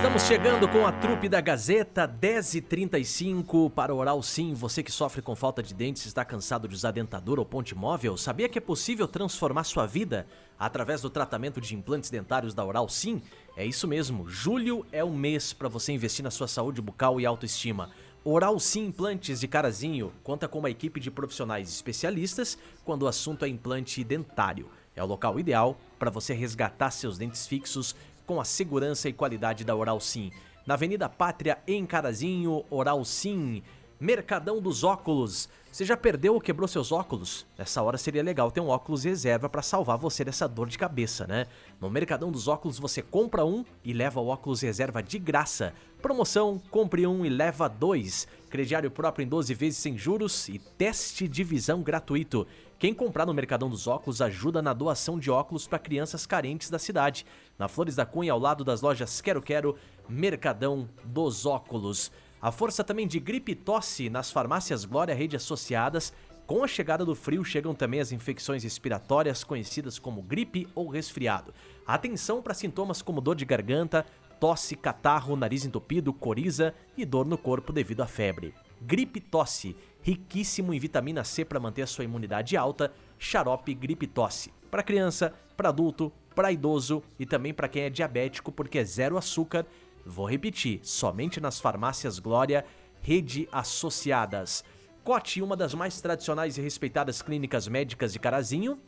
Estamos chegando com a trupe da Gazeta 10h35 para Oral Sim. Você que sofre com falta de dentes, está cansado de usar dentadura ou ponte móvel, sabia que é possível transformar sua vida através do tratamento de implantes dentários da Oral Sim? É isso mesmo, julho é o mês para você investir na sua saúde bucal e autoestima. Oral Sim Implantes de Carazinho conta com uma equipe de profissionais especialistas quando o assunto é implante dentário. É o local ideal para você resgatar seus dentes fixos com a segurança e qualidade da Oral Sim. Na Avenida Pátria, em Carazinho, Oral Sim. Mercadão dos Óculos. Você já perdeu ou quebrou seus óculos? Nessa hora seria legal ter um óculos reserva para salvar você dessa dor de cabeça, né? No Mercadão dos Óculos você compra um e leva o óculos reserva de graça. Promoção: compre um e leva dois. Crediário próprio em 12 vezes sem juros e teste de visão gratuito. Quem comprar no Mercadão dos Óculos ajuda na doação de óculos para crianças carentes da cidade. Na Flores da Cunha, ao lado das lojas Quero Quero, Mercadão dos Óculos. A força também de gripe e tosse nas farmácias Glória Rede Associadas. Com a chegada do frio chegam também as infecções respiratórias conhecidas como gripe ou resfriado. Atenção para sintomas como dor de garganta, tosse, catarro, nariz entupido, coriza e dor no corpo devido à febre. Gripe tosse, riquíssimo em vitamina C para manter a sua imunidade alta, xarope gripe tosse. Para criança, para adulto, para idoso e também para quem é diabético porque é zero açúcar. Vou repetir, somente nas farmácias Glória, rede associadas. Cote, uma das mais tradicionais e respeitadas clínicas médicas de Carazinho,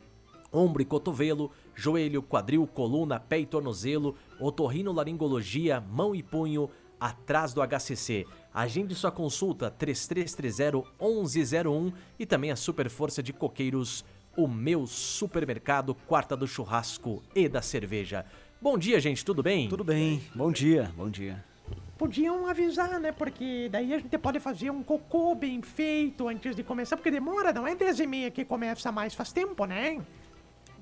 ombro e cotovelo, joelho, quadril, coluna, pé e tornozelo, otorrinolaringologia, mão e punho, atrás do HCC. Agende sua consulta 3330-1101 e também a super força de coqueiros, o meu supermercado, quarta do churrasco e da cerveja. Bom dia, gente, tudo bem? Tudo bem, bom dia, bom dia. Podiam avisar, né? Porque daí a gente pode fazer um cocô bem feito antes de começar, porque demora, não é 10 e meia que começa mais, faz tempo, né?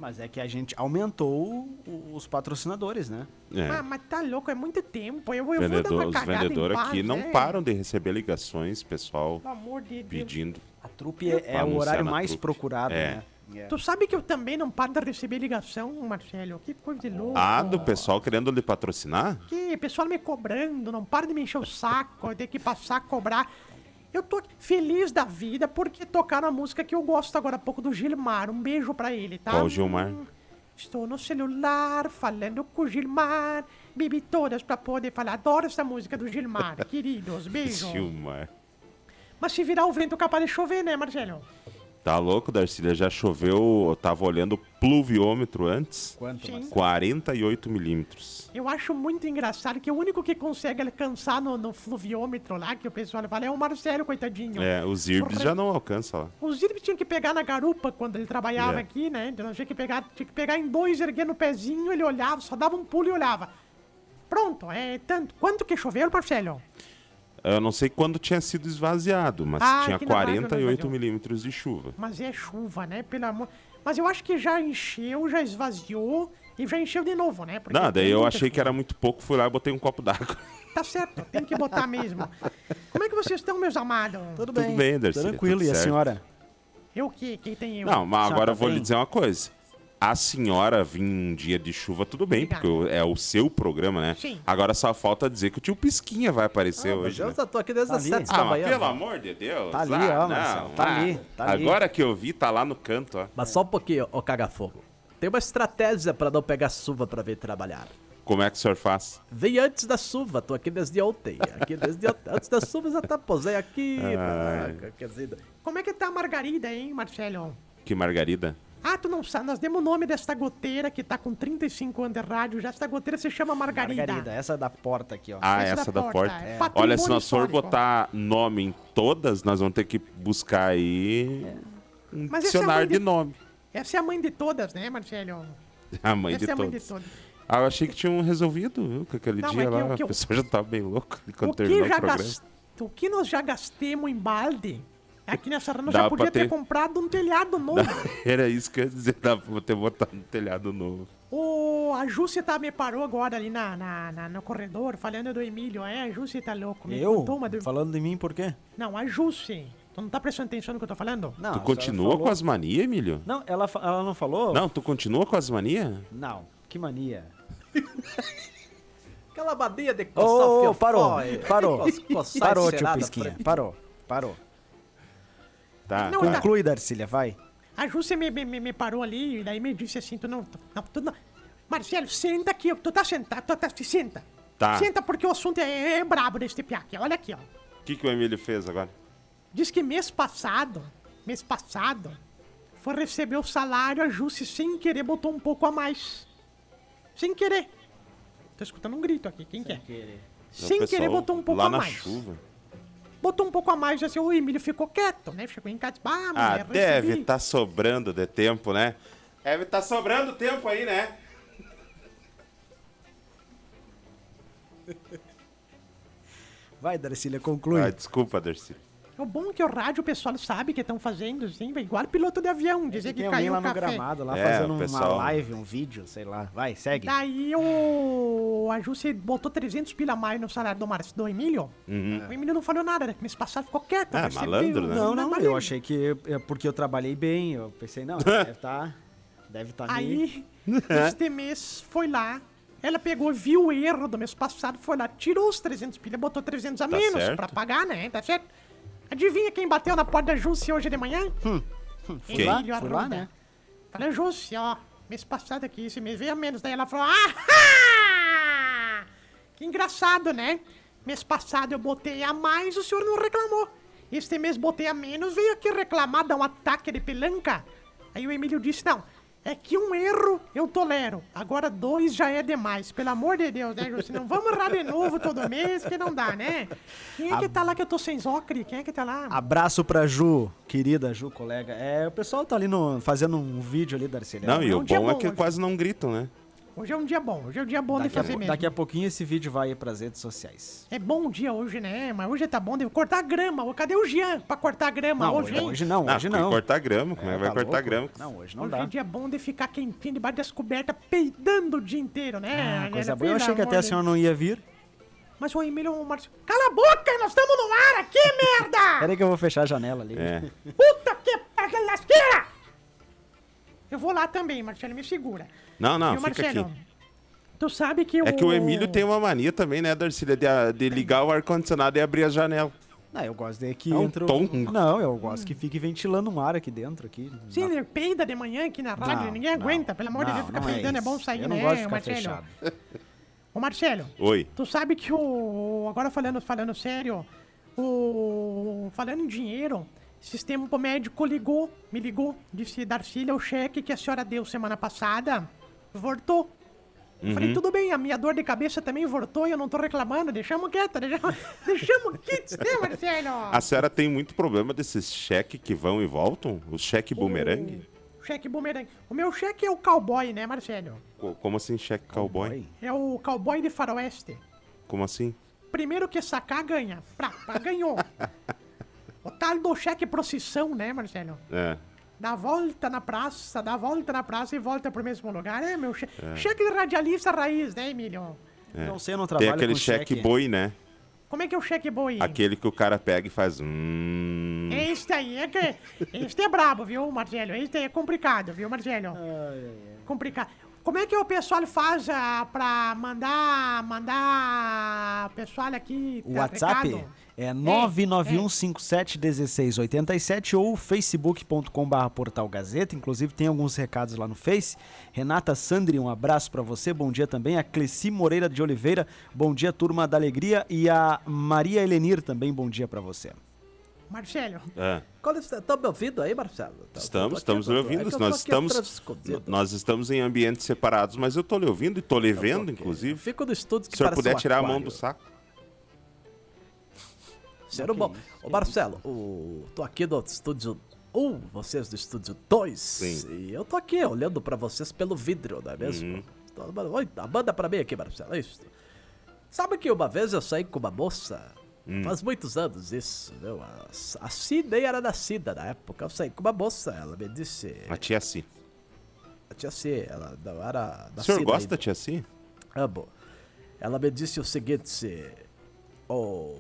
Mas é que a gente aumentou os patrocinadores, né? É. Ah, mas tá louco, é muito tempo. Eu, eu vou dar uma os cagada vendedores em aqui não né? param de receber ligações, pessoal Pelo amor de Deus. pedindo. A trupe é, é o horário mais trupe. procurado, É. né? É. Tu sabe que eu também não paro de receber ligação, Marcelo? Que coisa de louco. Ah, do pessoal querendo lhe patrocinar? Que pessoal me cobrando, não para de me encher o saco, eu tenho que passar a cobrar. Eu tô feliz da vida porque tocaram a música que eu gosto agora há pouco do Gilmar. Um beijo pra ele, tá? Qual Gilmar? Hum, Estou no celular falando com o Gilmar. Bebi todas pra poder falar. Adoro essa música do Gilmar, queridos. Beijo. Gilmar. Mas se virar o vento, capaz de chover, né, Marcelo? Tá louco, Darcília? Já choveu, eu tava olhando o pluviômetro antes. Quanto, Sim. Marcelo? 48 milímetros. Eu acho muito engraçado que o único que consegue alcançar no, no fluviômetro lá, que o pessoal fala, é o Marcelo, coitadinho. É, os Irbs já não alcançam lá. O Zirp tinha que pegar na garupa quando ele trabalhava É. aqui, né? Então tinha que pegar, tinha que pegar em dois, erguer no pezinho, ele olhava, só dava um pulo e olhava. Pronto, é tanto. Quanto que choveu, Marcelo? Eu não sei quando tinha sido esvaziado, mas Ah, tinha aqui na rádio não 48 esvaziou. milímetros de chuva. Mas é chuva, né? Pelo amor. Mas eu acho que já encheu, já esvaziou e já encheu de novo, né? Porque Não, daí tem eu achei que chuva. era muito pouco, fui lá e botei um copo d'água. Tá certo, tem que botar mesmo. Como é que vocês estão, meus amados? Tudo Tudo bem, bem, Darcília, tranquilo. tudo E a senhora? Eu o quê? Quem tem eu? Não, mas agora eu vou lhe bem. dizer uma coisa. A senhora vir um dia de chuva, tudo bem, Obrigado. porque é o seu programa, né? Sim. Agora só falta dizer que o tio Pisquinha vai aparecer hoje. eu né? já tô aqui desde Tá as ali. 7 Ah, da mas manhã. pelo mano. amor de Deus. Tá ali, ah, ó, Marcelo, tá ah. ali, tá ali. Agora que eu vi, tá lá no canto, ó. Mas só um pouquinho, ô caga-fogo. Tem uma estratégia pra não pegar chuva pra vir trabalhar. Como é que o senhor faz? Vem antes da chuva, tô aqui desde ontem. Aqui desde ontem. Antes da chuva já tá posei aqui. Ai. caraca, Quer dizer, Como é que tá a Margarida, hein, Marcelo? Que margarida? Ah, tu não sabe, nós demos o nome desta goteira que tá com 35 anos de rádio já. Essa goteira se chama Margarida. Margarida, essa da porta aqui, ó. Ah, Essa essa, da da, porta, porta. é. Olha, se nós for botar nome em todas, nós vamos ter que buscar aí um Mas é dicionário mãe de de- nome. Essa é a mãe de todas, né, Marcelo? A mãe Essa de é a mãe de todos. todas. Ah, eu achei que tinham resolvido, viu? Que aquele Não, dia é que lá, eu- que a eu- pessoa já tava bem louca quando O que, terminou o já programa. gas... o que nós já gastemos em balde, aqui nessa rana já podia ter ter- comprado um telhado novo. Era isso que eu ia dizer, dá pra ter botado no telhado novo. O, a Júcia tá, me parou agora ali na, na, na- no corredor, falando do Emílio. É, a Júcia tá louco. Me Eu? do- Falando de mim por quê? Não, a Júcia. Tu não tá prestando atenção no que eu tô falando? Não, tu continua falou- com as manias, Emílio? Não, ela, fa- ela não falou? Não, tu continua com as manias? Não, que mania. Aquela badia de coçar ô, o ô, parou, parou. coçar Parou, tio Pisquinha, parou, parou. Tá. Não, tá. Conclui, Darcília, vai. A Júcia me, me, me- parou ali e daí me disse assim, tu não... Não, tu não Marcelo, senta aqui, tu tá sentado, tu tá, senta. Tá. Senta porque o assunto é, é brabo desse piá aqui, olha aqui, ó. O que, que o Emílio fez agora? Diz que mês passado, mês passado, foi receber o salário, a Júcia sem querer botou um pouco a mais. Sem querer. Tô escutando um grito aqui, quem quer? Sem O querer pessoal botou um pouco lá a na mais. chuva. Botou um pouco a mais, assim, o Emílio ficou quieto, né? Ficou em casa, ah, Ah, mulher, deve estar sobrando de tempo, né? Deve estar sobrando tempo aí, né? Vai, Darcília, conclui. Ah, desculpa, Darcy. O bom é que o rádio o pessoal sabe que estão fazendo, assim, igual piloto de avião, dizer que Tem alguém caiu lá no café. gramado, lá É, fazendo o uma pessoal- live, um vídeo, sei lá. Vai, segue. Daí o... a Júcia botou 300 pila a mais no salário do, Mar... do Emílio. O Emílio não falou nada, né? Mês passado ficou quieto. Ah, recebeu- malandro, né? Não, não, malandro. eu achei que é porque eu trabalhei bem, eu pensei, não, deve estar deve tá me... Aí, este mês, foi lá, ela pegou, viu o erro do mês passado, foi lá, tirou os 300 pilha, botou 300 a Tá menos certo. pra pagar, né? Tá certo? Adivinha quem bateu na porta da Júcia hoje de manhã? Fui Quem? lá, fui lá, Arruda. né? Falei, Júcia, ó, mês passado aqui, esse mês veio a menos. Daí ela falou, ah! Que engraçado, né? Mês passado eu botei a mais, o senhor não reclamou. Este mês botei a menos, veio aqui reclamar, dar um ataque de pelanca. Aí o Emílio disse, não, é que um erro eu tolero, agora dois já é demais. Pelo amor de Deus, né? Não vamos errar de novo todo mês, que não dá, né? Quem é que tá lá que eu tô sem zócre? Quem é que tá lá? Abraço pra Ju, querida Ju, colega. É, o pessoal tá ali no, fazendo um vídeo ali, Darcília. Não, e é o um bom é que hoje. quase não gritam, né? Hoje é um dia bom, hoje é um dia bom de Daqui a, fazer pou- mesmo. daqui a pouquinho esse vídeo vai pras redes sociais. É bom o dia hoje, né? Mas hoje tá bom de cortar a grama. Cadê o Jean pra cortar a grama Não, hoje, hoje, hein? hoje não, hoje que não. cortar grama, como é, que vai tá cortar louco? grama? Não, hoje não hoje dá. é dia bom de ficar quentinho debaixo das cobertas, peidando o dia inteiro, né? Ah, coisa boa. Eu achei que até a de senhora não ia vir. Mas o Emílio o Marcio... Cala a boca, nós estamos no ar aqui, merda! Peraí que eu vou fechar a janela ali. É. Puta que lasqueira! Eu vou lá também, Marcelo, me segura. Não, não, Viu, fica Marcelo? aqui. Tu sabe que o... É que o Emílio tem uma mania também, né, Darcília, de, de ligar o ar-condicionado e abrir a janela. Não, eu gosto de que É um o- tongo. Não, eu gosto que fique ventilando um ar aqui dentro. Aqui. Sim, ele peida de manhã aqui na rádio, Não, ninguém não, aguenta. Pelo amor de Deus, ficar não é peidando, é, isso. bom sair, Eu não né, gosto de ficar Marcelo? fechado. Ô, Marcelo, Oi. tu sabe que o... Agora falando, falando sério, o... Falando em dinheiro, o médico ligou, me ligou, disse, Darcília, o cheque que a senhora deu semana passada, voltou. Uhum. falei, tudo bem, a minha dor de cabeça também voltou e eu não tô reclamando, deixamos quieto, deixamos, deixamos quietos, né, Marcelo? A senhora tem muito problema desses cheques que vão e voltam? O cheque bumerangue? O cheque bumerangue. O meu cheque é o cowboy, né, Marcelo? Co- Como assim cheque cowboy? É o cowboy de faroeste. Como assim? Primeiro que sacar, ganha. Pra, pra, ganhou. o tal do cheque procissão, né, Marcelo? É. Dá volta na praça, dá volta na praça e volta pro mesmo lugar. É, meu cheque. Cheque de radialista raiz, né, Emílio? Não sei, eu não Tem trabalho aquele com cheque boi, né? Como é que é o cheque boi? Aquele que o cara pega e faz. Hum. Este aí é que. Este é brabo, viu, Marcelo? Este aí é complicado, viu, Marcelo? Complicado. Como é que o pessoal faz ah, pra mandar. mandar. pessoal aqui. O tá, WhatsApp recado? É 991571687 ou facebook.com.br portal Gazeta. Inclusive tem alguns recados lá no Face. Renata Sandri, um abraço pra você. Bom dia também. A Cleci Moreira de Oliveira. Bom dia, turma da Alegria. E a Maria Helenir também. Bom dia pra você. Marcelo, É. Estão me ouvindo aí, Marcelo? Tá- Estamos, tô estamos tô- ouvindo. é nós, estamos, nós estamos em ambientes separados, mas eu tô lhe ouvindo e tô lhe vendo, Ok. inclusive. Fico no estúdio que Se o senhor puder um tirar a mão aquário. do saco. Sério bom. Ô, Marcelo, o... tô aqui do estúdio 1, vocês do estúdio 2. Sim. E eu tô aqui olhando pra vocês pelo vidro, não é mesmo? Uhum. Oi, manda pra mim aqui, Marcelo. Isso. Sabe que uma vez eu saí com uma moça, faz muitos anos isso, viu? A, a Si nem era nascida na época. Eu saí com uma moça, ela me disse. A tia Si. A tia Si, ela não era O nascida. senhor gosta ainda. da tia Si? Amo. Ela me disse o seguinte: Ô.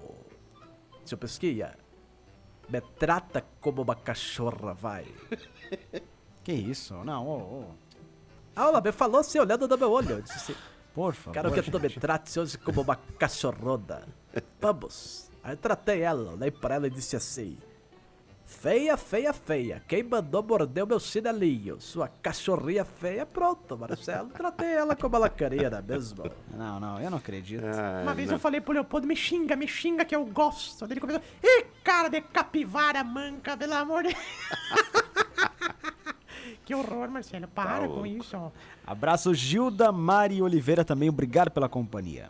seu Pesquinha, me trata como uma cachorra, vai. Que isso? Não, ô, ô. Ah, ela me falou assim, olhando no meu olho. Eu disse assim: Por favor. Quero que tu me gente. trate hoje como uma cachorrona. Vamos. Aí eu tratei ela, olhei pra ela e disse assim: Feia, feia, feia. Quem mandou morder o meu chinelinho? Sua cachorrinha feia, pronto, Marcelo. Tratei ela como ela queria mesmo. Não, não, eu não acredito. Ah, Uma vez não. eu falei pro Leopoldo, me xinga, me xinga que eu gosto. Ele começou, ih, cara de capivara manca, pelo amor de... que horror, Marcelo, para Tá com isso. Abraço Gilda Mari Oliveira também, obrigado pela companhia.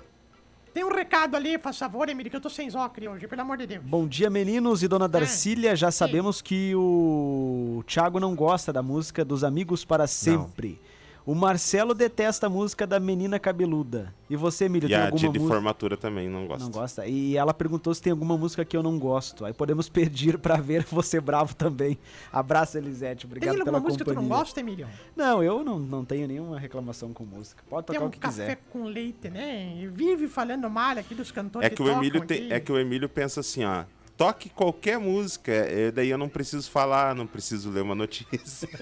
Tem um recado ali, faz favor, Emílio, que eu tô sem zócre hoje, pelo amor de Deus. Bom dia, meninos e dona Darcília. Já sabemos que o Thiago não gosta da música dos Amigos para Sempre. O Marcelo detesta a música da Menina Cabeluda. E você, Emílio, E tem a alguma tia de música? formatura também não gosta. Não gosta. E ela perguntou se tem alguma música que eu não gosto. Aí podemos pedir pra ver você bravo também. Abraço, Elisete. Tem Obrigado alguma pela música que tu companhia. não gosta, Emílio? Não, eu não, não tenho nenhuma reclamação com música. Pode Tem tocar um o que café quiser. com leite, né? E Vive falando mal aqui dos cantores É que, o tocam Emílio tem, aqui. é que o Emílio pensa assim, ó. Toque qualquer música, eh, daí eu não preciso falar, não preciso ler uma notícia.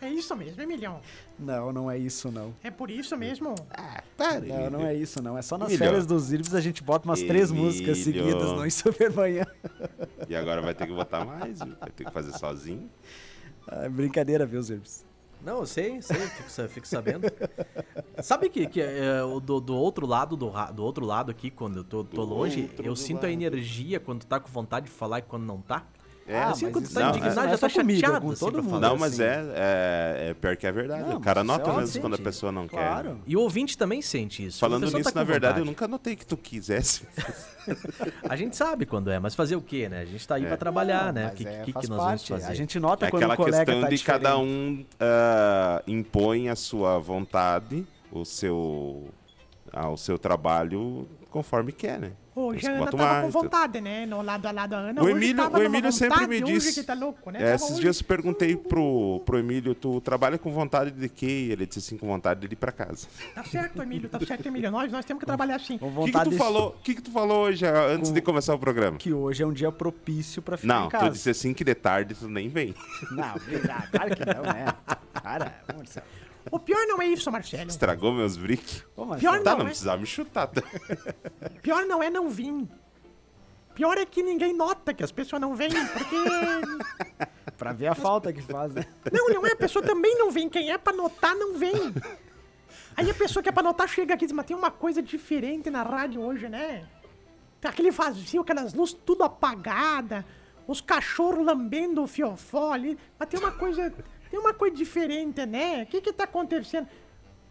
É isso mesmo, Emilhão. Não, não é isso, não. É por isso mesmo. Para, Não, não é isso, não. É só nas Emílio. férias dos Irbs a gente bota umas três Emílio. músicas seguidas no Em Supermanhã. E agora vai ter que botar mais, viu? vai ter que fazer sozinho. Ah, brincadeira, viu, Zirbs? Não, eu sei, sei, fico, fico sabendo. Sabe que, que é, o do, do outro lado do, do outro lado aqui, quando eu tô, tô longe, eu sinto a lado. energia quando tá com vontade de falar e quando não tá. É, assim, mas quando tá não, indignado, é já tá é chateado com assim, todo mundo. Não, mas assim. é, é, é pior que é verdade. Não, o cara isso nota é mesmo óbvio, quando a gente. pessoa não Claro. E o ouvinte também sente isso. quer. Falando nisso, tá na verdade, eu nunca notei que tu quisesse. A gente sabe quando é, mas fazer o quê, né? A gente tá aí É. pra trabalhar, Não, né? O mas que, é, que, que nós vamos fazer? A gente nota É quando aquela o colega questão tá de cada um ah, impõe a sua vontade, o seu, ah, o seu trabalho conforme quer, né? Hoje a Ana tava mais, com tu- vontade, né? No lado a lado da Ana. O hoje Emílio, tava o Emílio sempre me disse. tá louco, né? É, esses hoje- dias eu perguntei pro, pro Emílio, tu trabalha com vontade de quê? Ele disse assim, com vontade de ir pra casa. Tá certo, Emílio, tá certo, Emílio. Nós, nós temos que trabalhar assim. Com O que, que vontade tu de- falou? O que, que tu falou hoje antes Com- de começar o programa? Que hoje é um dia propício pra ficar Não, em tu disse assim que de tarde tu nem vem. Não, obrigado. Claro que não, né? Cara, ô, Marcelo. O pior não é isso, Marcelo. Estragou meus briques. Pior Tá, Não, não é? precisava me chutar. Tá? Pior não é não vir. Pior é que ninguém nota que as pessoas não vêm, porque. Pra ver a falta que faz, né? Não, não é, a pessoa também não vem. Quem é pra notar, não vem. Aí a pessoa que é pra notar chega aqui e diz, mas tem uma coisa diferente na rádio hoje, né? Tem aquele vazio, aquelas luzes tudo apagada, os cachorros lambendo o fiofó ali. Mas tem uma coisa. Tem uma coisa diferente, né? O que que tá acontecendo?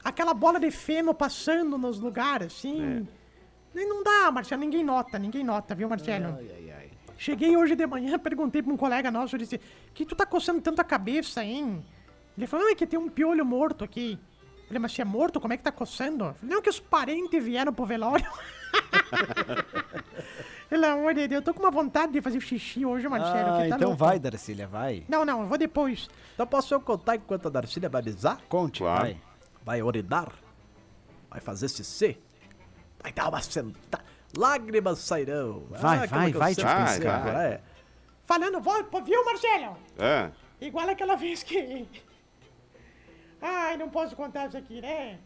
Aquela bola de feno passando nos lugares, assim. E Não dá, Marcelo, ninguém nota, ninguém nota, viu, Marcelo? Ai, ai, ai. Cheguei hoje de manhã, perguntei pra um colega nosso, eu disse, que tu tá coçando tanto a cabeça, hein? Ele falou, não, é que tem um piolho morto aqui. Eu falei, mas se é morto, como é que tá coçando? Eu falei, não, que os parentes vieram pro velório. Pelo amor de Deus, eu tô com uma vontade de fazer xixi hoje, Marcelo. Ah, que tá então louco. vai, Darcília, vai. Não, não, eu vou depois. Então posso eu contar enquanto a Darcília vai avisar? Conte, Claro. vai. Vai orinar? Vai fazer CC? Vai dar uma sentada? Lágrimas sairão. Vai, aquilo vai, vai, tipo, digo, vai. é. Falando, vou, viu, Marcelo? É. Igual aquela vez que. Ai, não posso contar isso aqui, né?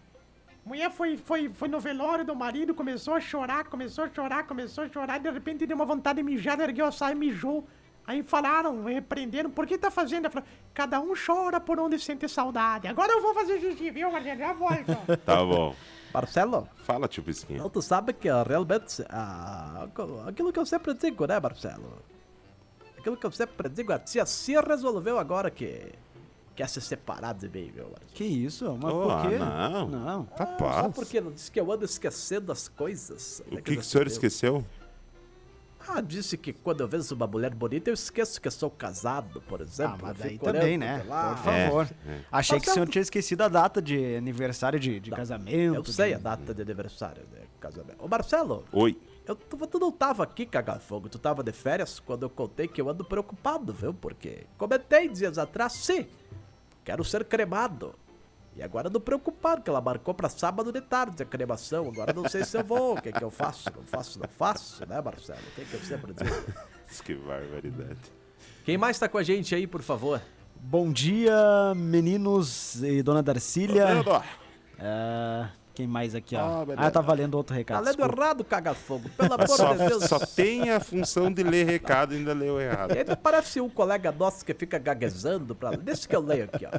Mulher foi, foi, foi no velório do marido, começou a chorar, começou a chorar, começou a chorar, de repente deu uma vontade de mijar, ergueu a saia e mijou. Aí falaram, repreenderam, por que tá fazendo? Ela falou, cada um chora por onde sente saudade. Agora eu vou fazer xixi, viu, Marcelo? Já volto. Tá bom. Marcelo, Fala, tio Pisquinha. então tu sabe que realmente ah, aquilo que eu sempre digo, né, Marcelo? Aquilo que eu sempre digo, a tia se resolveu agora que quer se separar de mim, meu Marcelo. Que isso? Mas Oh, por quê? não. Não. Tá Ah, Só porque não disse que eu ando esquecendo as coisas. O que, que o senhor esqueceu? Ah, disse que quando eu vejo uma mulher bonita, eu esqueço que eu sou casado, por exemplo. Ah, mas Eu daí também, né? de lá. Por favor. Achei que o Mas senhor tinha esquecido a data de aniversário de, de casamento. Eu sei de- a data de aniversário, né? Casamento. Ô, Marcelo, Oi. eu, tu, tu não tava aqui, cagar fogo. Tu tava de férias quando eu contei que eu ando preocupado, viu? Porque comentei dias atrás, sim, quero ser cremado. E agora ando preocupado, que ela marcou pra sábado de tarde a cremação. Agora não sei se eu vou, o que que eu faço? Não faço, não faço, né, Marcelo? O que que eu sempre digo? Que barbaridade. Quem mais tá com a gente aí, por favor? Bom dia, meninos e dona Darcília. Leandro, Ah, quem mais aqui, ó? Ah. Ah, tá valendo outro Tá recado. lendo desculpa. errado, caga fogo. Pelo amor Só, de Deus. só tem a função de ler recado e ainda leu errado. E ainda parece um colega nosso que fica gaguejando pra Deixa que eu leio aqui, ó.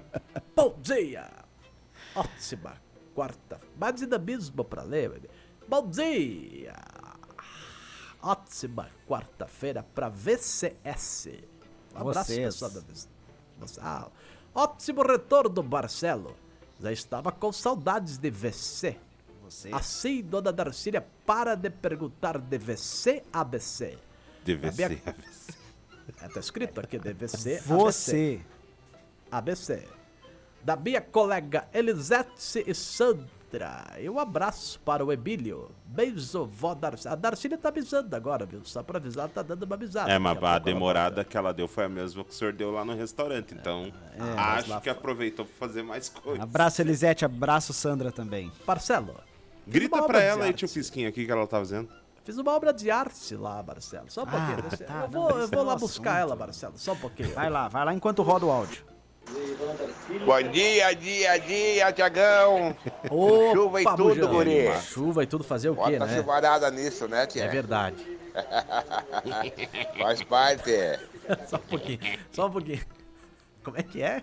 Bom dia! Ótima quarta. Mais dinamismo pra ler, bebê. Bom dia! Ótima quarta-feira pra VCS. Um abraço, Vocês. pessoal da VCS. Ah, ótimo retorno, Marcelo. Já estava com saudades de VC. Você. Assim, dona Darcília, para de perguntar de VC a BC. DVC. É, tá escrito aqui, DVC, ABC. Você. ABC. Da minha colega Elisete e E um abraço para o Emílio. Beijo, vó Darcília. A Darcília tá avisando agora, viu? Só pra avisar, tá dando uma avisada. É, mas a demorada que ela deu foi a mesma que o senhor deu lá no restaurante. Então, mas lá acho que aproveitou pra fazer mais coisas. Abraço, Elisete. Abraço, Sandra também. Marcelo. Grita pra ela aí, tio Pisquinho, aqui que ela tá fazendo. Fiz uma obra de arte lá, Marcelo. Só um pouquinho. Ah, deixa- tá, eu não, vou, eu vou é lá buscar assunto. ela, Marcelo. Só um pouquinho. Vai lá, vai lá enquanto roda o áudio. Bom dia, dia, dia, Tiagão. Chuva e tudo, Bujão. guri. Chuva e tudo fazer o quê, Bota né? chuvarada nisso, né, tia? É verdade. Faz parte. Só um pouquinho. Só um pouquinho. Como é que é?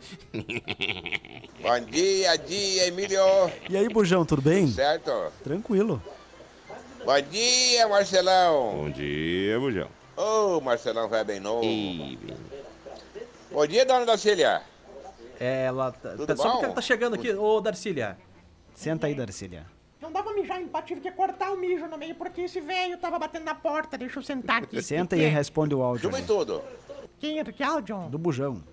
Bom dia, dia, Emílio. E aí, Bujão, tudo bem? Certo? Tranquilo. Bom dia, Marcelão. Bom dia, Bujão. Ô, Marcelão vai bem novo. Bom dia, dona Dacília. É, ela. tá- Tudo Só porque bom? ela tá chegando aqui. Ô, Darcília. Senta aí, Darcília. Não dava mijar em pá, tive que cortar o mijo no meio, porque esse velho tava batendo na porta. Deixa eu sentar aqui. Senta e responde o áudio. Aí. tudo. Quem é? Que áudio? Do Bujão.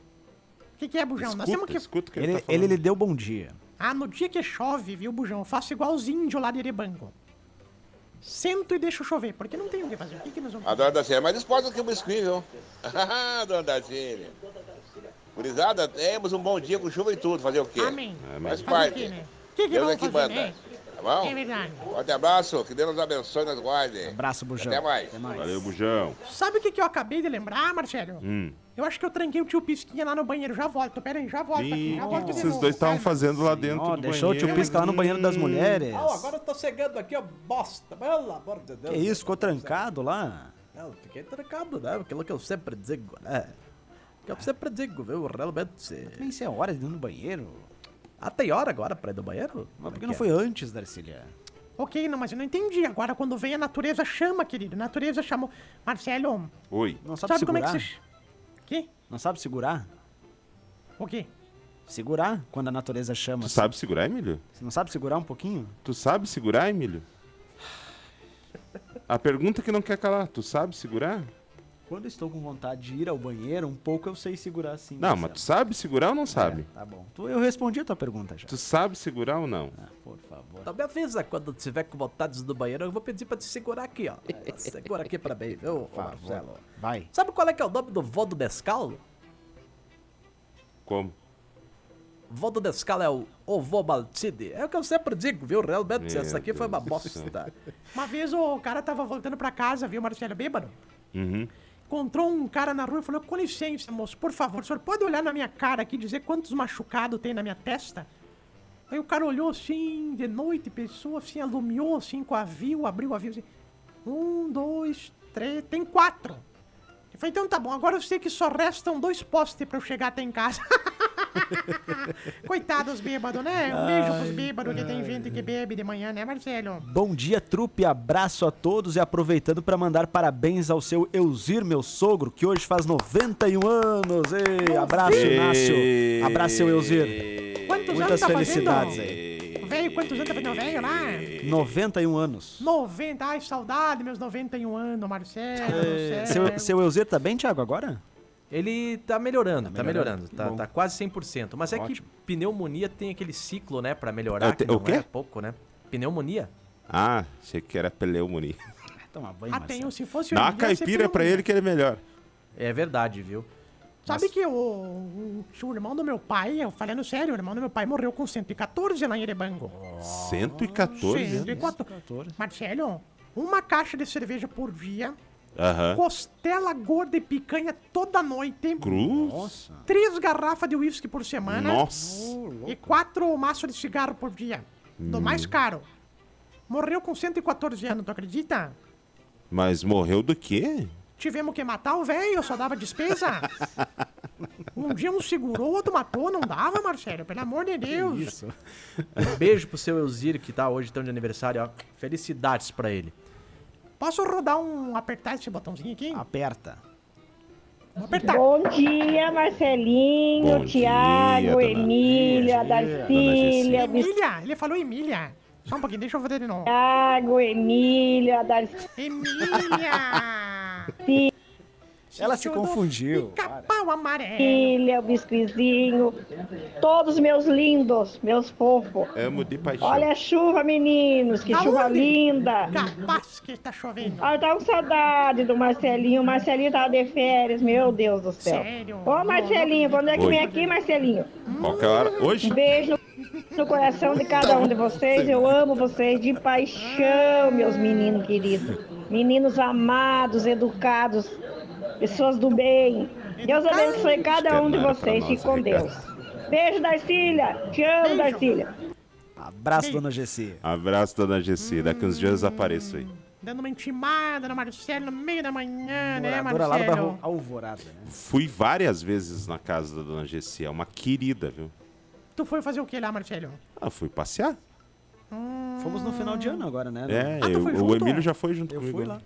O que, que é, Bujão? Nós temos Escuta, que... escuta o que ele, Ele, tá ele lhe deu bom dia. Ah, no dia que chove, viu, Bujão? Eu faço igual os índios lá de Erebango. Sento e deixo chover, porque não tem o que fazer. O que, que nós vamos A fazer? dona Dacília é mais disposta que o biscuit, viu? dona Dacília. Gurizada, temos um bom dia com chuva e tudo. Fazer o quê? Amém. Faz Fazer o parte. quê, né? O que, que Deus vamos é que fazer, manda. né? Tá bom? É verdade. Forte abraço. Que Deus nos abençoe e nos guarde. Abraço, Bujão. Até mais. Até mais. Valeu, Bujão. Sabe o que, que eu acabei de lembrar, Marcelo? Hum. Eu acho que eu tranquei o tio Pisquinha lá no banheiro. Já volto, pera aí, já volto aqui. Ih, Já o volto vocês novo, dois estavam fazendo lá dentro Ó, do deixou o tio banheiro? Pisca lá no banheiro das mulheres. Oh, agora eu tô chegando aqui, ó, bosta. Pelo amor de Deus. Que isso, ficou trancado lá? Não, fiquei trancado, né? Aquilo que eu sempre digo, né? Que eu sempre digo, viu? Realmente. Nem sei a hora de ir no banheiro. Ah, tem hora agora pra ir no banheiro? Mas por que não foi antes, Darcília? Ok, não, mas eu não entendi. Agora, quando vem a natureza, chama, querido. A natureza chamou. Marcelo, Oi. Não sabe, sabe, como é segurar? que você. Que? Não sabe segurar? O quê? Segurar quando a natureza chama. Tu sabe segurar, Emílio? Você não sabe segurar um pouquinho? Tu sabe segurar, Emílio? A pergunta que não quer calar, tu sabe segurar? Quando estou com vontade de ir ao banheiro, um pouco eu sei segurar sim. Não, mas tu sabe segurar ou não sabe? É, tá bom. Tu- Eu respondi a tua pergunta já. Tu sabe segurar ou não? Ah, por favor. Então me avisa quando tiver com vontade do banheiro, eu vou pedir pra te segurar aqui, ó. Segura aqui pra mim, viu, Marcelo? Vai. Sabe qual é que é o nome do vô do Nescau? Como? Vô do Nescau é o Ovo Maltini. É o que eu sempre digo, viu? Realmente, Meu essa aqui foi uma Deus do céu. bosta. Uma vez o cara tava voltando pra casa, viu, Marcelo, bêbado? Uhum. Encontrou um cara na rua e falou: Com licença, moço, por favor, o senhor pode olhar na minha cara aqui e dizer quantos machucados tem na minha testa? Aí o cara olhou assim, de noite, pensou assim, alumiou assim com a viu, abriu a viu assim. Um, dois, três, tem quatro. Eu falei, então tá bom, agora eu sei que só restam dois postes pra eu chegar até em casa. Coitados bêbados, né? Um beijo pros bêbados, que tem gente que bebe de manhã, né, Marcelo? Bom dia, trupe. Abraço a todos e aproveitando para mandar parabéns ao seu Eusir, meu sogro, que hoje faz 91 anos. Ei, abraço, Inácio. Abraço, seu Eusir. Quantos Muitas anos tá felicidades fazendo? aí. Velho, quantos anos tá fazendo velho lá? 91 anos. 90. Ai, saudade, meus 91 anos, Marcelo. Seu, seu Elzer tá bem, Thiago, agora? Ele tá melhorando, tá melhorando? melhorando, tá, bom. tá quase 100%. Mas é Ótimo. que pneumonia tem aquele ciclo, né, pra melhorar, É, que te- o não quê? é pouco, né? Pneumonia? Ah, achei que era pneumonia. Toma banho, Ah, tem, se fosse Dá uma caipira pra pelo- ele que ele é melhor. É verdade, viu? Sabe que o, o, o irmão do meu pai, eu falando sério, o irmão do meu pai morreu com 114 lá em Erebango. 114 anos. 114. Marcelo, uma caixa de cerveja por dia, Aham. costela gorda e picanha toda noite, Cruz? três garrafas de uísque por semana Nossa. e quatro maços de cigarro por dia. Do mais caro. Morreu com 114 anos, tu acredita? Mas morreu do quê? Tivemos que matar o velho, só dava despesa. Um dia um segurou, o outro matou, não dava, Marcelo, pelo amor de Deus. Isso. Um beijo pro seu Elzir, que tá hoje tão de aniversário, ó. Felicidades pra ele. Posso rodar um, apertar esse botãozinho aqui? Aperta. Vou apertar. Bom dia, Marcelinho, Bom dia, Tiago, dona- Emília, Darcília, Emília, ele falou Emília. Só um pouquinho, deixa eu fazer de novo. Tiago, Emília, Darcília. Emília! Ela se confundiu. Pica-pau amarelo. o biscoizinho, todos meus lindos, meus fofos. Amo de paixão. Olha a chuva, meninos, que chuva linda. Capaz que tá chovendo. Ah, eu tava com saudade do Marcelinho. O Marcelinho tava de férias, meu Deus do céu. Sério? Ô, Marcelinho, quando é que Oi. vem aqui, Marcelinho? Qualquer hora. Hoje? Um beijo no, no coração de cada um de vocês. Eu amo vocês de paixão, meus meninos queridos. Meninos amados, educados, pessoas do bem. Deus abençoe cada um de vocês. Fique com Deus. Beijo, Darcília. Te amo. Darcília. Abraço, dona Gessi. Abraço, dona Gessi. Daqui uns dias apareço aí. Dando uma intimada no Marcelo no meio da manhã, né, Moradora lá do bairro Marcelo? Alvorada, né? Fui várias vezes na casa da dona Gessi. É uma querida, viu? Tu foi fazer o que lá, Marcelo? Ah, fui passear. Fomos no final de ano agora, né? É, Ah, eu- o? Emílio já foi junto Eu comigo. fui lá.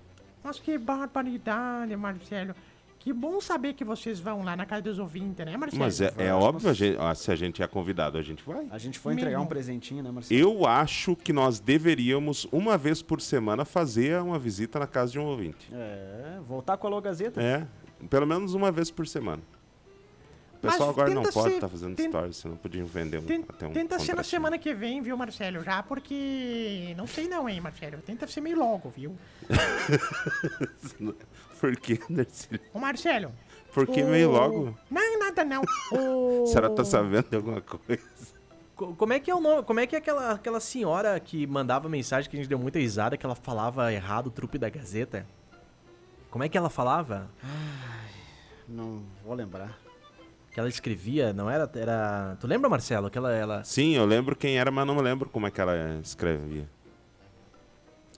Nossa, que barbaridade, Marcelo. Que bom saber que vocês vão lá na casa dos ouvintes, né, Marcelo? Mas é, é óbvio, a gente- ah, se a gente é convidado, a gente vai. A gente foi entregar Mesmo. um presentinho, né, Marcelo? Eu acho que nós deveríamos, uma vez por semana, fazer uma visita na casa de um ouvinte. É, voltar com a Alô Gazeta. É, pelo menos uma vez por semana. O Mas pessoal agora não tenta pode ser- estar fazendo tenta- stories, senão podiam vender um, Ten- até um tenta ser na semana que vem, viu, Marcelo? Já, porque. Não sei não, hein, Marcelo. Tenta ser meio logo, viu? Por que, Darcílio? Ô, Marcelo. Por que o- meio logo? Não, nada não. O... A senhora tá sabendo de alguma coisa? Co- Como é que é o nome? Como é que é aquela, aquela senhora que mandava mensagem que a gente deu muita risada, que ela falava errado o trupe da Gazeta? Como é que ela falava? Não vou lembrar. Que ela escrevia, não era. era... Tu lembra, Marcelo? Que ela, ela. Sim, eu lembro quem era, mas não me lembro como é que ela escrevia.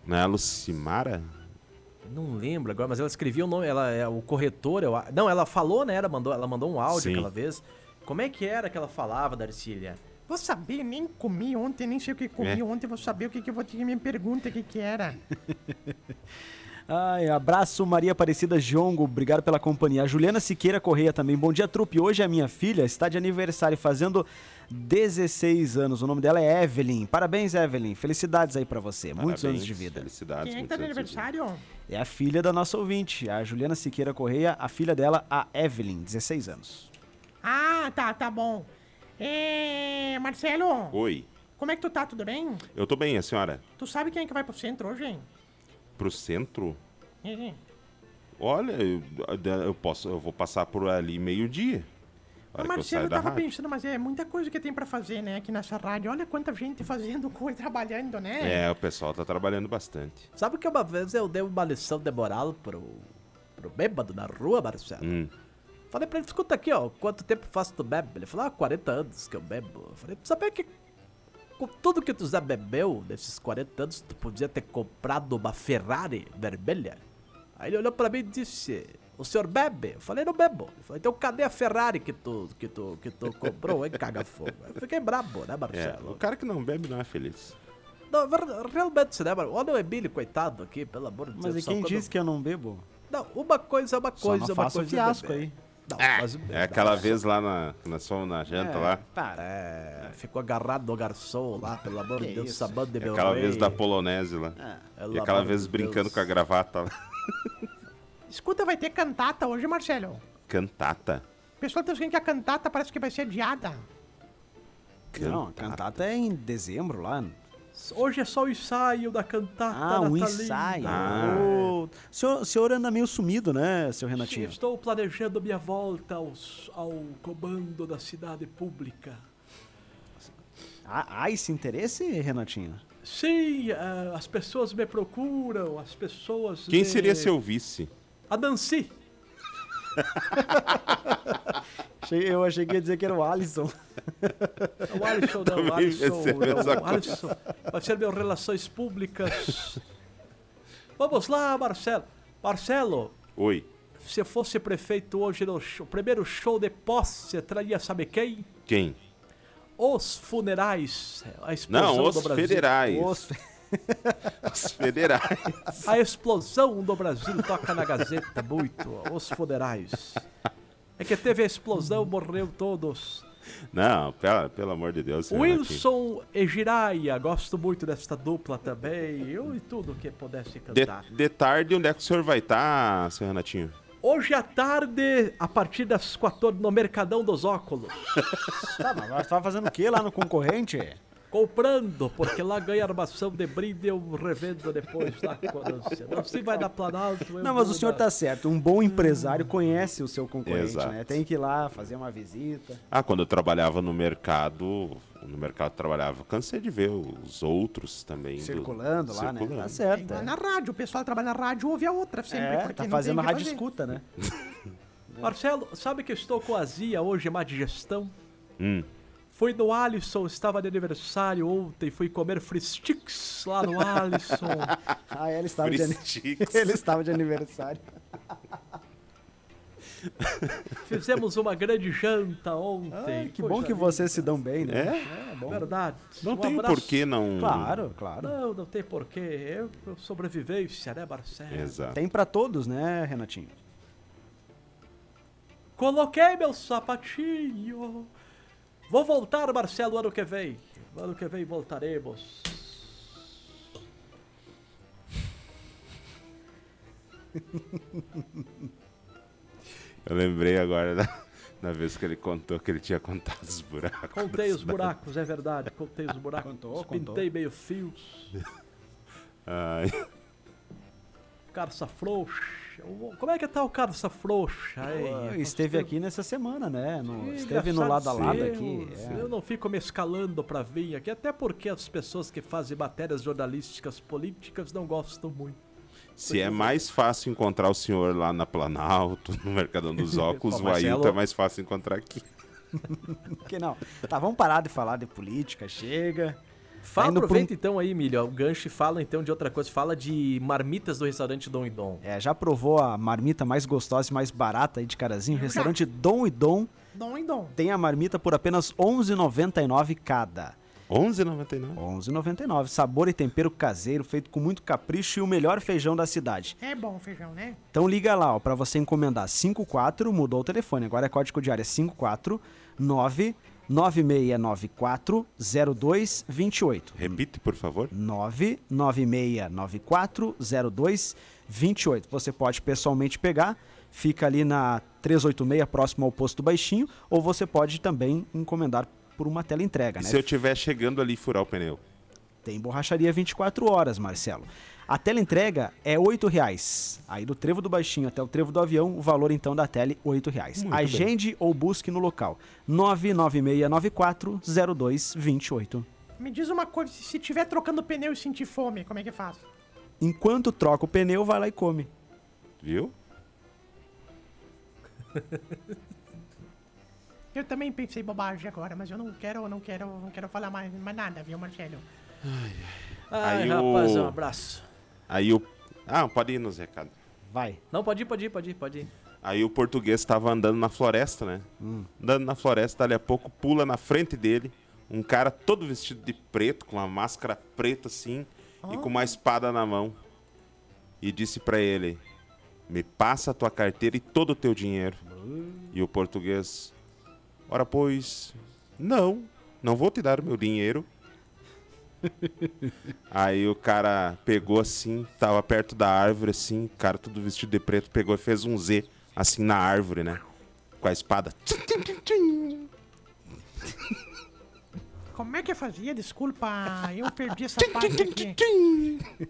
Não é a Lucimara? Não lembro agora, mas ela escrevia o nome. Ela é o corretor. Eu, não, ela falou, né? Ela mandou, ela mandou um áudio Sim. aquela vez. Como é que era que ela falava, Darcília? Vou saber, nem comi ontem, nem sei o que comi É. ontem, vou saber o que, que eu vou ter. Me pergunta o que, que era. Ai, abraço Maria Aparecida Jongo, obrigado pela companhia. A Juliana Siqueira Correia também. Bom dia, trupe. Hoje a minha filha está de aniversário, fazendo 16 anos. O nome dela é Evelyn. Parabéns, Evelyn. Felicidades aí pra você. Muitos Parabéns, anos de vida. Felicidades. Quem é que muitos tá de aniversário? É a filha da nossa ouvinte, a Juliana Siqueira Correia, a filha dela, a Evelyn, 16 anos. Ah, tá, tá bom. É. Marcelo, Oi, como é que tu tá? Tudo bem? eu tô bem, a senhora? Tu sabe quem é que vai pro centro hoje, hein? Pro centro? Uhum. Olha, eu, eu posso, eu vou passar por ali meio-dia. Eu Marcelo, eu tava rádio. pensando, mas é muita coisa que tem pra fazer, né, aqui nessa rádio. Olha quanta gente fazendo coisa, trabalhando, né? É, o pessoal tá trabalhando bastante. Sabe que uma vez eu dei uma lição de moral pro, pro bêbado na rua, Marcelo? Hum. Falei pra ele, escuta aqui, ó, quanto tempo faz tu bebe? Ele falou, ah, 40 anos que eu bebo. Eu falei, tu sabia que com tudo que tu já bebeu nesses 40 anos, tu podia ter comprado uma Ferrari vermelha? Aí ele olhou pra mim e disse, o senhor bebe? Eu falei, não bebo. Ele falou, então cadê a Ferrari que tu, que tu, que tu comprou, hein, caga-fogo? Eu fiquei brabo, né, É, Marcelo? o cara que não bebe não é feliz. Não, ver- realmente, né, mano? Olha o Emílio, coitado aqui, pelo amor de Mas Deus. e só quem quando- disse que eu não bebo? Não, uma coisa é uma Só coisa, não uma faça coisa. é fiasco aí. Não, É, mas- é aquela vez lá na, nós fomos na janta lá. Para. É, ficou agarrado no garçom lá, pelo amor de Deus, isso? sabando de É meu aquela rei. vez da Polonese lá. Pelo E aquela vez brincando Deus. com a gravata lá. Escuta, vai ter cantata hoje, Marcelo. Cantata. O pessoal tá dizendo que a cantata parece que vai ser adiada. Não, a cantata é em dezembro lá. Hoje é só o ensaio da cantata Ah, um natalina. ensaio. Ah. O senhor, o senhor anda meio sumido, né, seu Sim, Renatinho? estou planejando minha volta aos- ao comando da cidade pública. Há, há esse interesse, Renatinho? Sim, eh, as pessoas me procuram, as pessoas... Quem me- seria seu vice? A Nancy. Eu achei que ia dizer que era o Alisson. O Alisson não, o Alisson, mesma não, o. Alisson vai ser meu Relações Públicas. Vamos lá, Marcelo. Marcelo, Oi. se fosse prefeito hoje no show- primeiro show de posse, traria sabe quem? Quem? Os funerais. A Não, os federais. Os- Os federais. A explosão do Brasil toca na Gazeta muito. Os funerais. É que teve a explosão, morreu todos. Não, pela, pelo amor de Deus. Wilson e Jiraya, gosto muito desta dupla também. Eu e tudo que pudesse De, cantar. de tarde, onde é que o senhor vai estar, seu Renatinho? Hoje à tarde, a partir das 14 no Mercadão dos Óculos. Tá, mas você tava fazendo o que lá no concorrente? Comprando, porque lá ganha armação de brinde eu revendo depois lá quando você. Não se vai dar Planalto. Não, mas o senhor dar- tá certo. Um bom empresário conhece o seu concorrente, Exato. né? Tem que ir lá fazer uma visita. Ah, quando eu trabalhava no mercado, no mercado eu trabalhava, cansei de ver os outros também. do- Circulando lá, né? circulando. Tá certo. Lá é. na rádio, o pessoal trabalha na rádio ouve a outra sempre. É, porque tá não fazendo rádio fazer. escuta, né? Marcelo, sabe que eu estou com azia hoje, má digestão? Hum. Fui no Alisson, estava de aniversário ontem, fui comer fristicks lá no Alisson. Ah, ele estava, de, ele estava de aniversário. Fizemos uma grande janta ontem. Ai, que bom que vocês se dão bem, né? É? É bom. Verdade. Não Um tem abraço. por que não. Claro, claro. Não, não tem porquê. Eu, eu sobrevivência, né, Marcelo? Exato. Tem pra todos, né, Renatinho? Coloquei meu sapatinho. Vou voltar, Marcelo, ano que vem. Ano que vem voltaremos. Eu lembrei agora da, da vez que ele contou que ele tinha contado os buracos. Contei os cidade. buracos, é verdade. Contei os buracos. Contou, Pintei meio fios. Ai, Carça frouxa. Como é que tá o carça frouxa? aí? Esteve aqui nessa semana, né? No- esteve no lado a lado aqui. é. Eu não fico me escalando pra vir aqui, até porque as pessoas que fazem matérias jornalísticas políticas não gostam muito. se é mais fácil encontrar o senhor lá na Planalto, no Mercadão dos Óculos, o Ailton é mais fácil encontrar aqui. Que não. Tá, vamos parar de falar de política, chega. Fala, pra um- aproveita então aí, Milho, o gancho e fala então de outra coisa. Fala de marmitas do restaurante Dom e Dom. É, já provou a marmita mais gostosa e mais barata aí de Carazinho? Restaurante Dom e Dom Dom e dom. tem a marmita por apenas R$ 11,99 cada. 11,99. 11,99. Sabor e tempero caseiro, feito com muito capricho e o melhor feijão da cidade. É bom feijão, né? Então liga lá, ó, para você encomendar 54, mudou o telefone, agora é código de área 549 9694 0228. Repite, por favor. 99694 0228. Você pode pessoalmente pegar, fica ali na 386, próximo ao posto baixinho, ou você pode também encomendar por uma tela entrega, E né? se eu estiver chegando ali e furar o pneu? Tem borracharia 24 horas, Marcelo. A tela entrega é 8 reais. Aí do trevo do baixinho até o trevo do avião, o valor então da tele 8 reais. Muito Agende ou busque no local. 99694 0228. Me diz uma coisa, se tiver trocando pneu e sentir fome, como é que faz? Enquanto troca o pneu, vai lá e come. Viu? Eu também pensei bobagem agora, mas eu não quero, não quero, não quero falar mais, mais nada, viu, Marcelo? Ai, Aí rapaz, o- um abraço. Aí o. Ah, pode ir nos recados. Vai. Não, pode ir, pode ir, pode ir, pode ir. Aí o português estava andando na floresta, né? Hum. Andando na floresta, dali a pouco pula na frente dele um cara todo vestido de preto, com uma máscara preta assim e com uma espada na mão. E disse pra ele: Me passa a tua carteira e todo o teu dinheiro. E o português, ora pois, não, não vou te dar o meu dinheiro. Aí o cara pegou assim, tava perto da árvore assim, o cara todo vestido de preto, pegou e fez um Z assim na árvore, né? Com a espada. Como é que fazia? Desculpa, eu perdi essa parte aqui.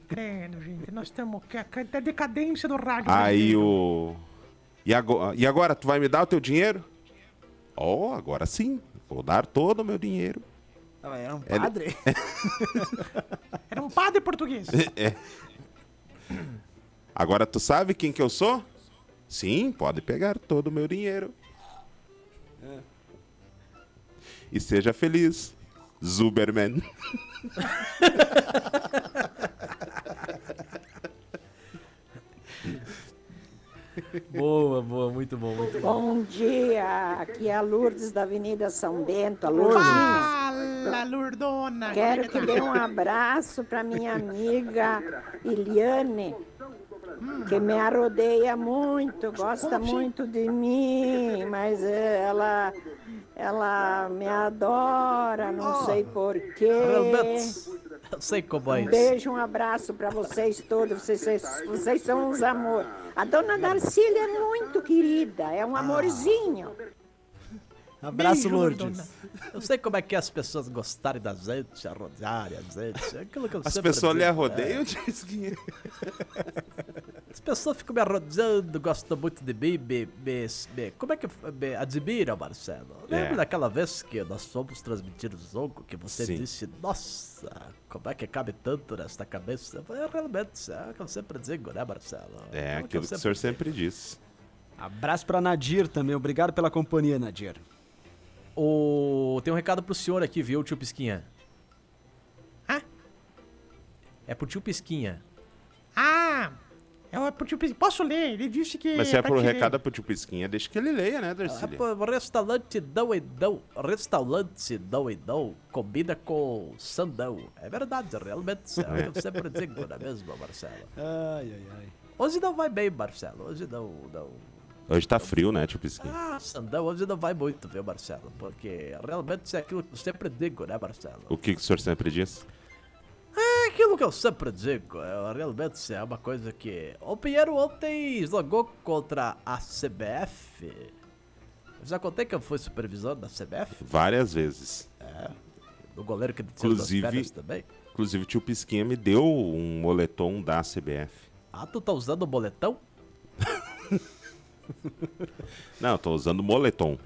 Credo, gente, nós estamos. A decadência do rádio. Aí brasileiro. o. E agora, e agora, tu vai me dar o teu dinheiro? Oh, agora sim. Vou dar todo o meu dinheiro. Ah, Era um padre? Era um padre português. É. Agora tu sabe quem que eu sou? Sim, pode pegar todo o meu dinheiro. E seja feliz, Zuberman. Boa, boa, muito bom, muito bom. Bom dia, aqui é a Lourdes da Avenida São Bento, a Lourdinha. Fala, Lurdona. Quero que dê um abraço para minha amiga Iliane, que me arrodeia muito, gosta muito de mim, mas eh, ela, ela me adora, não sei porquê. Eu sei como é Um isso. beijo, um abraço para vocês todos, vocês, vocês, vocês são uns amor. A dona Darcília é muito querida, é um amorzinho. Abraço, Beijo, Lourdes. Lurdona. Eu sei como é que é as pessoas gostarem da gente, arrodearem a gente. é Aquilo que eu As pessoas lhe arrodeiam, diz que... é. As pessoas ficam me arrodeando, gostam muito de mim, me, me, me- como é que me admiram, Marcelo? Lembra É. daquela vez que nós fomos transmitir o jogo, que você Sim. disse, nossa, como é que cabe tanto nesta cabeça? Eu falei, "É, realmente, é o que eu sempre digo, né, Marcelo? É, o aquilo que o senhor sempre diz. Abraço pra Nadir também. Obrigado pela companhia, Nadir. O... Tem um recado pro senhor aqui, viu, tio Pisquinha? Hã? É pro tio Pisquinha. Ah, é pro tio Pis- Posso ler? Ele disse que. Mas se é pra pro recado pro tio Pisquinha, deixa que ele leia, né, É Darcília? pro restaurante Dão e Dão. Restaurante Dão e Dão combina com Sandão. É verdade, realmente. É o que eu sempre digo, não é mesmo, Marcelo? Ai, ai, ai. Hoje não vai bem, Marcelo. Hoje não, não. Hoje tá frio, né, tio Pisquinha? Ah, Sandão hoje não vai muito, viu, Marcelo? Porque realmente é aquilo que eu sempre digo, né, Marcelo? O que, que o senhor sempre diz? É aquilo que eu sempre digo. É, realmente é uma coisa que. O Pinheiro ontem jogou contra a CBF. Eu já contei que eu fui supervisor da CBF. Várias vezes. O goleiro que Inclusive- também. Inclusive, o tio Pisquinha me deu um moletom da CBF. Ah, tu tá usando o boletão? Não, eu tô usando moletom.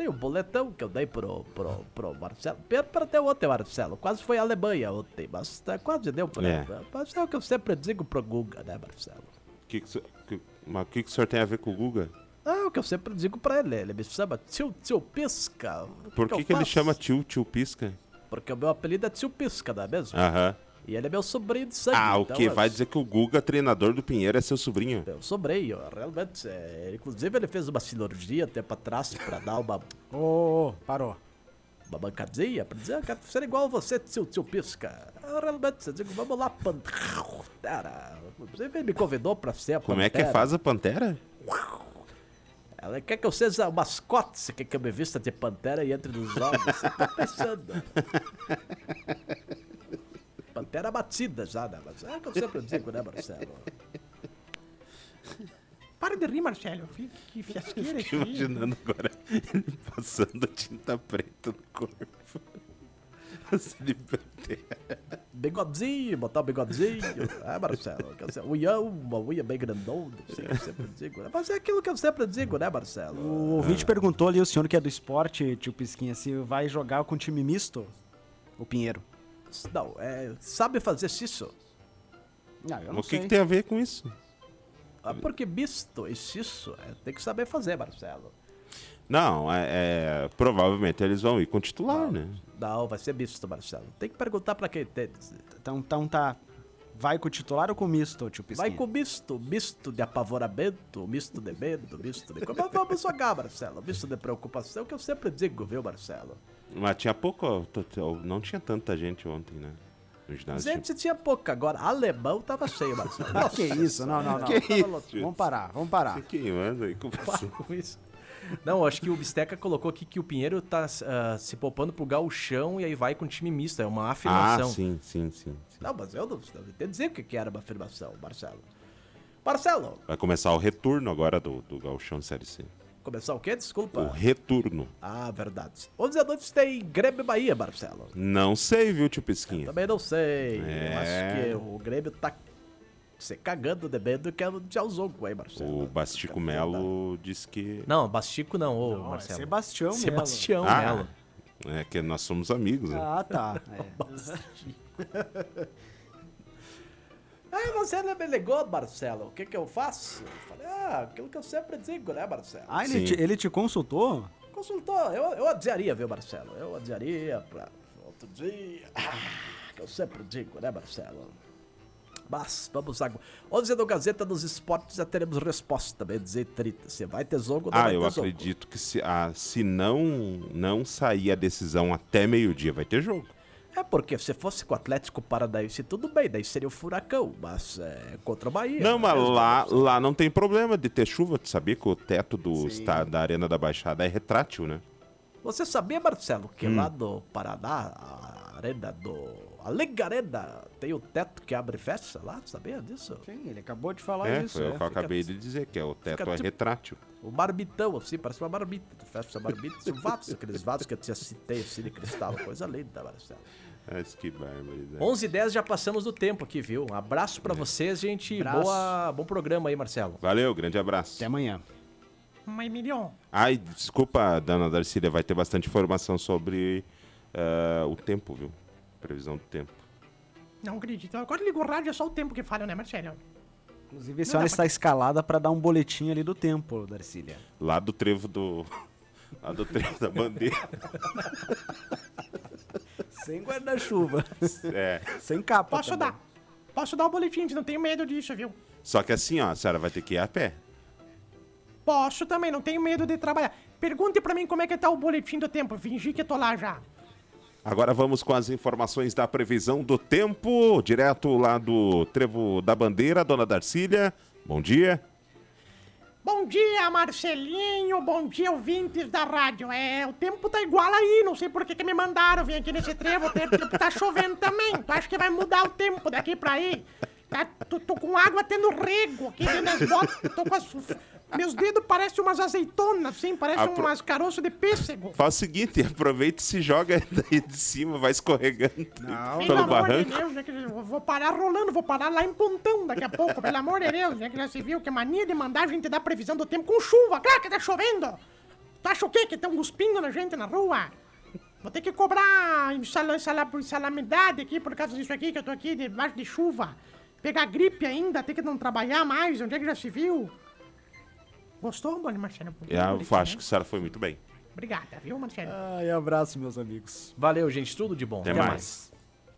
Sim, o boletão que eu dei pro, pro, pro Marcelo. Até ontem, Marcelo. Quase foi a Alemanha ontem, mas tá, quase deu pra É. Mas é o que eu sempre digo pro Guga, né, Marcelo? Que, que, que- mas o que, que o senhor tem a ver com o Guga? É o que eu sempre digo pra ele. Ele me chama tio, tio Pisca. Por que, eu que ele chama tio, tio Pisca? Porque o meu apelido é tio Pisca, não é mesmo? Aham. E ele é meu sobrinho de sangue. Ah, o então que? Vai dizer que o Guga, treinador do Pinheiro, é seu sobrinho? Eu sobrinho, realmente. é, inclusive ele fez uma cirurgia tempo atrás pra dar uma, Ô, ô, ô, parou. uma bancadinha, pra dizer, eu quero ser igual a você, tio, tio Pisca. Eu, realmente, eu digo, vamos lá, Pantera. Inclusive ele me convidou pra ser a Como é que Pantera. faz a pantera? Ela quer que eu seja o mascote, você quer que eu me vista de pantera e entre nos jogos. Você tá pensando. Pantera batida já, né? Mas é o que eu sempre digo, né, Marcelo? Para de rir, Marcelo. Que, que fiasqueira isso aí. Imaginando agora ele passando tinta preta no corpo. De pantera. Bigodinho, botar o bigodinho. É, Marcelo. dizer, Unhão, uma unha bem grandona, assim que eu sempre digo. Né? Mas é aquilo que eu sempre digo, né, Marcelo? O ouvinte perguntou ali, o senhor que é do esporte, tio Pisquinha, se vai jogar com time misto? O Pinheiro. Não, é, sabe fazer isso? Ah, eu não O que, sei. que tem a ver com isso? Ah, porque misto e isso é, tem que saber fazer, Marcelo. Não, é, é- provavelmente eles vão ir com titular, né? Não, vai ser misto, Marcelo. Tem que perguntar pra quem. Então, então tá. Vai com o titular ou com o misto, tio Pisquinha? Vai com misto, misto de apavoramento, misto de medo, misto de... Mas vamos jogar, Marcelo. Misto de preocupação, que eu sempre digo, viu, Marcelo? Mas tinha pouco. Não tinha tanta gente ontem, né? No ginásio. Gente, tinha pouca agora. Alemão tava cheio, Marcelo. Ah, que isso? Não, não, não. Que Tava isso? Vamos parar, vamos parar. Você queimando aí com Para com isso. Não, acho que o Bisteca colocou aqui que o Pinheiro tá ah, se poupando pro gauchão e aí vai com time misto. É uma Ah, afirmação. sim, sim, sim. sim. Não, mas eu não, não entendi dizer o que que era uma afirmação, Marcelo. Marcelo, Vai começar o retorno agora do, do Gauchão Série C. começar o quê? Desculpa. O retorno. Ah, verdade. 11 da noite tem Grêmio e Bahia, Marcelo. Não sei, viu, tio Pisquinha? Também não sei. É. Eu acho que o Grêmio tá se cagando de medo que é o Tchauzogo aí, Marcelo. O Bastico Melo disse que. Não, Bastico não, ô Não, é Marcelo. Sebastião Melo. Sebastião Ah, Melo. É que nós somos amigos, né? Ah, tá. É. Ah, você não me ligou, Marcelo. O que que eu faço? Eu falei, ah, aquilo que eu sempre digo, né, Marcelo? Ah, ele te, ele te consultou? Consultou, eu, eu adiaria, viu, Marcelo? Eu adiaria pra outro dia. Ah, que eu sempre digo, né, Marcelo? Mas, vamos agora. 11 do Gazeta dos Esportes já teremos resposta, bem dizer 30. Você vai ter jogo ou não Ah, vai eu acredito que se, ah, se não, não sair a decisão até meio-dia, vai ter jogo. É porque se fosse com o Atlético Paranaense, tudo bem, daí seria o Furacão, mas é, contra o Bahia. Não, mas lá, lá não tem problema de ter chuva. Tu sabia que o teto do está, da Arena da Baixada é retrátil, né? Você sabia, Marcelo, que Hum. lá no Paraná, a arena do. A Liga Arena tem o teto que abre e fecha lá? Sabia disso? Sim, ele acabou de falar é, isso. foi o é. que eu acabei de dizer, que é o teto é tipo- retrátil. O marmitão, assim, parece uma marmita. Tu fecha a marmita e o vaso, aqueles vasos que eu te citei, assim, de cristal, coisa linda, Marcelo. Mas que barbaridade. 11 h 10 já passamos do tempo aqui, viu? Um abraço pra vocês, gente. Abraço. Boa, bom programa aí, Marcelo. Valeu, grande abraço. Até amanhã. Mas, Emilion, Ai, desculpa, dona Darcília, vai ter bastante informação sobre ah, o tempo, viu? Previsão do tempo. não acredito. Agora liga o rádio, é só o tempo que falha, né, Marcelo? Inclusive, a senhora está escalada para dar um boletim ali do tempo, Darcília. Lá do trevo do. Lá do trevo da bandeira. Sem guarda-chuva. É. Sem capa. Posso também. dar. Posso dar o boletim, não tenho medo disso, viu? Só que assim, ó, a senhora vai ter que ir a pé. Posso também, não tenho medo de trabalhar. Pergunte pra mim como é que tá o boletim do tempo. Fingi que tô lá já. Agora vamos com as informações da previsão do tempo, direto lá do Trevo da Bandeira, dona Darcília. Bom dia. Bom dia, Marcelinho. Bom dia, ouvintes da rádio. É, o tempo tá igual aí. Não sei por que, que me mandaram vir aqui nesse trevo. O tempo tá chovendo também. Tu acha que vai mudar o tempo daqui pra aí? Tá, tô, tô com água tendo rego aqui dentro das botas. Tô com as, meus dedos parecem umas azeitonas, assim. Parecem Apro- umas caroços de pêssego. Faz o seguinte, aproveita e se joga daí de cima, vai escorregando Pelo pelo amor barranco. de Deus, né, vou parar rolando, vou parar lá em Pontão daqui a pouco, pelo amor de Deus, né, que já se viu que mania de mandar a gente dar previsão do tempo com chuva, claro que tá chovendo. Tu acha o quê? Que estão cuspindo na gente na rua? Vou ter que cobrar sala, sala, salamidade aqui por causa disso aqui, que eu tô aqui debaixo de chuva. Pegar gripe ainda, ter que não trabalhar mais, onde é que já se viu? Gostou, Boni Marcelo? Eu acho que a senhora foi muito bem. Obrigada, viu, Marcelo? Ai, abraço, meus amigos. Valeu, gente. Tudo de bom. Até mais.